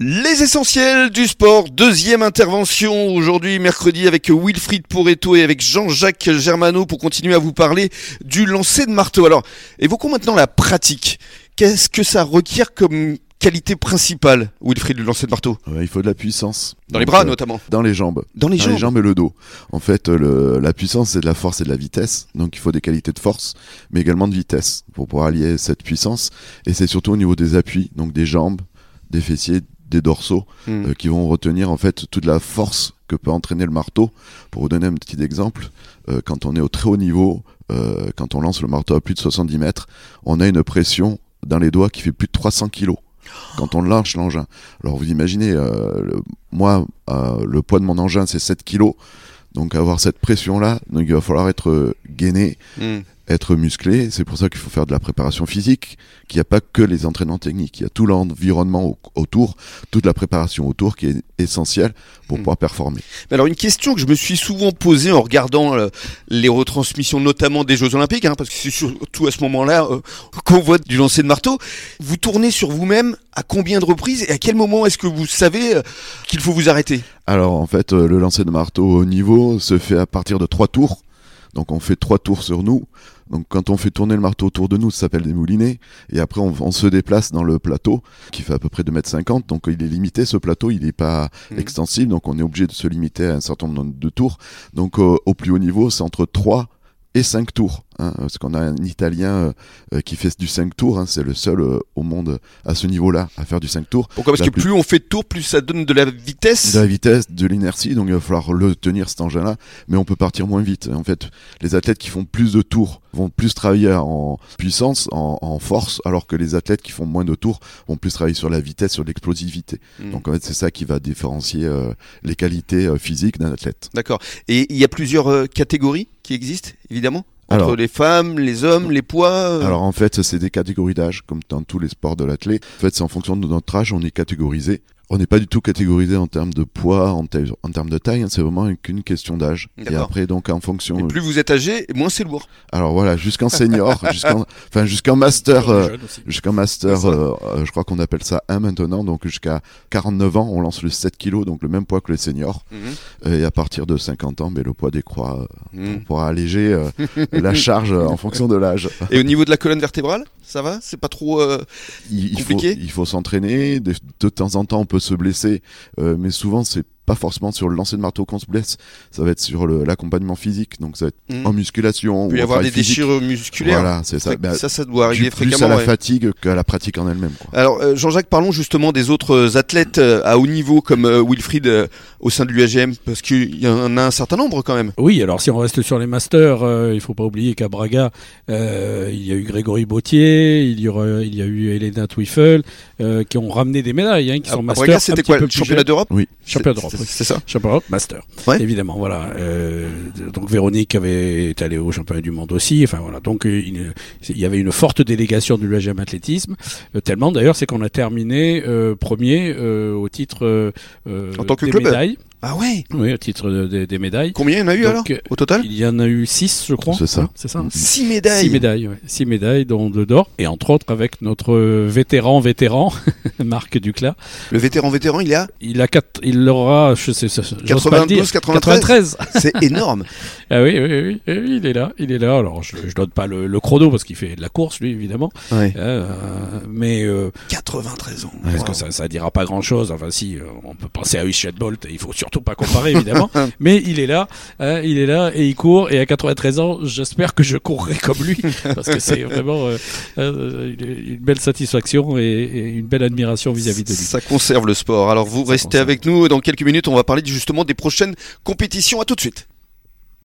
Les essentiels du sport, deuxième intervention aujourd'hui mercredi avec Wilfried Poretto et avec Jean-Jacques Germano pour continuer à vous parler du lancer de marteau. Alors, évoquons maintenant la pratique. Qu'est-ce que ça requiert comme qualité principale, Wilfried, du lancer de marteau? Ouais, Il faut de la puissance. Dans les bras euh, notamment. Dans les jambes. Dans les Dans jambes. les jambes et le dos. En fait, le- la puissance, c'est de la force et de la vitesse. Donc, il faut des qualités de force, mais également de vitesse pour pouvoir allier cette puissance. Et c'est surtout au niveau des appuis, donc des jambes, des fessiers, des dorsaux, Hmm. euh, qui vont retenir en fait toute la force que peut entraîner le marteau. Pour vous donner un petit exemple, euh, quand on est au très haut niveau, euh, quand on lance le marteau à plus de 70 mètres, on a une pression dans les doigts qui fait plus de 300 kilos. Quand on lance l'engin. Alors vous imaginez, le- moi, le poids de mon engin c'est 7 kilos. Donc avoir cette pression-là, donc il va falloir être gainé, Hmm. Être musclé. C'est pour ça qu'il faut faire de la préparation physique, qu'il n'y a pas que les entraînements techniques. Il y a tout l'environnement au- autour, toute la préparation autour qui est essentielle pour Mm. pouvoir performer. Mais Alors une question que je me suis souvent posée en regardant euh, les retransmissions notamment des Jeux Olympiques, hein, parce que c'est surtout à ce moment-là euh, qu'on voit du lancer de marteau. Vous tournez sur vous-même à combien de reprises et à quel moment est-ce que vous savez euh, qu'il faut vous arrêter? Alors en fait, le lancer de marteau au niveau se fait à partir de trois tours. Donc on fait trois tours sur nous. Donc quand on fait tourner le marteau autour de nous, ça s'appelle des moulinets. Et après on, on se déplace dans le plateau qui fait à peu près 2m50. Donc il est limité ce plateau, il n'est pas Mhm. extensible. Donc on est obligé de se limiter à un certain nombre de tours. Donc euh, au plus haut niveau, c'est entre 3 et 5 tours. Hein, parce qu'on a un Italien euh, euh, qui fait du 5 tours. hein, c'est le seul euh, au monde à ce niveau-là à faire du 5 tours. Pourquoi? Parce La que plus- plus on fait de tours, plus ça donne de la vitesse. de la vitesse, de l'inertie, donc il va falloir le tenir cet engin-là, mais on peut partir moins vite. En fait, les athlètes qui font plus de tours vont plus travailler en puissance, en, en force, alors que les athlètes qui font moins de tours vont plus travailler sur la vitesse, sur l'explosivité. Hmm. Donc en fait, c'est ça qui va différencier euh, les qualités euh, physiques d'un athlète. D'accord. Et il y a plusieurs euh, catégories? Qui existent, évidemment Entre Alors- les femmes, les hommes, les poids euh, Alors en fait, c'est des catégories d'âge, comme dans tous les sports de l'athlète. En fait, c'est en fonction de notre âge, on est catégorisé. On n'est pas du tout catégorisé en termes de poids, en, te- en termes de taille, hein, c'est vraiment qu'une question d'âge. Et après, donc en fonction... Et plus vous êtes âgé, moins c'est lourd. Alors voilà, jusqu'en senior, jusqu'en, enfin jusqu'en master, euh, jusqu'en master, euh, euh, je crois qu'on appelle ça 1 maintenant, donc jusqu'à 49 ans, on lance le 7 kilos, donc le même poids que les seniors. Mhm. Et à partir de 50 ans, mais le poids décroît euh, Mhm. pour alléger euh, la charge euh, en fonction de l'âge. Et au niveau de la colonne vertébrale, ça va? C'est pas trop. euh, Il, il faut, Compliqué? il faut s'entraîner. De, de temps en temps, on peut se blesser, euh, mais souvent c'est pas forcément sur le lancer de marteau qu'on se blesse. Ça va être sur l'accompagnement physique, donc ça va être mhm. en musculation. Il peut y avoir des physique. déchirures musculaires. Voilà, c'est ça. Fré- Ben, ça, ça doit arriver plus, plus fréquemment. à la ouais. fatigue qu'à la pratique en elle-même. Alors euh, Jean-Jacques, parlons justement des autres euh, athlètes euh, à haut niveau comme euh, Wilfried euh, au sein de l'UAGM, parce qu'il y en a un certain nombre quand même. Oui, alors si on reste sur les masters, euh, il faut pas oublier qu'à Braga, euh, il y a eu Grégory Bautier, il y, aura, il y a eu Elena Twiffel, euh, qui ont ramené des médailles, hein, qui À- sont à masters. Braga, c'était quoi le plus championnat d'Europe Oui. Championnat d'Europe, c'est- ça. Championnat d'Europe, master. Ouais. Évidemment, voilà. Euh, donc Véronique avait est allée au championnat du monde aussi. Enfin voilà. Donc euh, il, il y avait une forte délégation du l'UAGM athlétisme. Euh, tellement d'ailleurs, c'est qu'on a terminé euh, premier euh, au titre euh, euh, En tant que des club médailles. Ah ouais. Oui, au titre de- des- des médailles. Combien il y en a eu Donc, alors euh, au total? Il y en a eu six, je crois. C'est ça. C'est ça. Mhm. Six médailles. Six médailles, ouais. six médailles, dont deux d'or, et entre autres avec notre vétéran vétéran, Marc Duclas. Le vétéran vétéran, il est à Il a quatre, il aura, je sais, ça- j'ose pas le dire, 92, 93. 93. C'est énorme. Ah oui, oui, oui, oui, oui, il est là, il est là. Alors je, je donne pas le, le chrono parce qu'il fait de la course lui évidemment, Ouais. Euh, mais euh, 93 ans. parce Wow. que ça, ça dira pas grand chose. Enfin si, euh, on peut penser à Usain Bolt, il faut surtout pas comparer évidemment. mais il est là, hein, il est là et il court. Et à 93 ans, j'espère que je courrai comme lui parce que c'est vraiment euh, euh, une belle satisfaction et, et une belle admiration vis-à-vis de lui. Ça conserve le sport. Alors vous Ça restez conserve. avec nous. Dans quelques minutes, on va parler justement des prochaines compétitions. À tout de suite.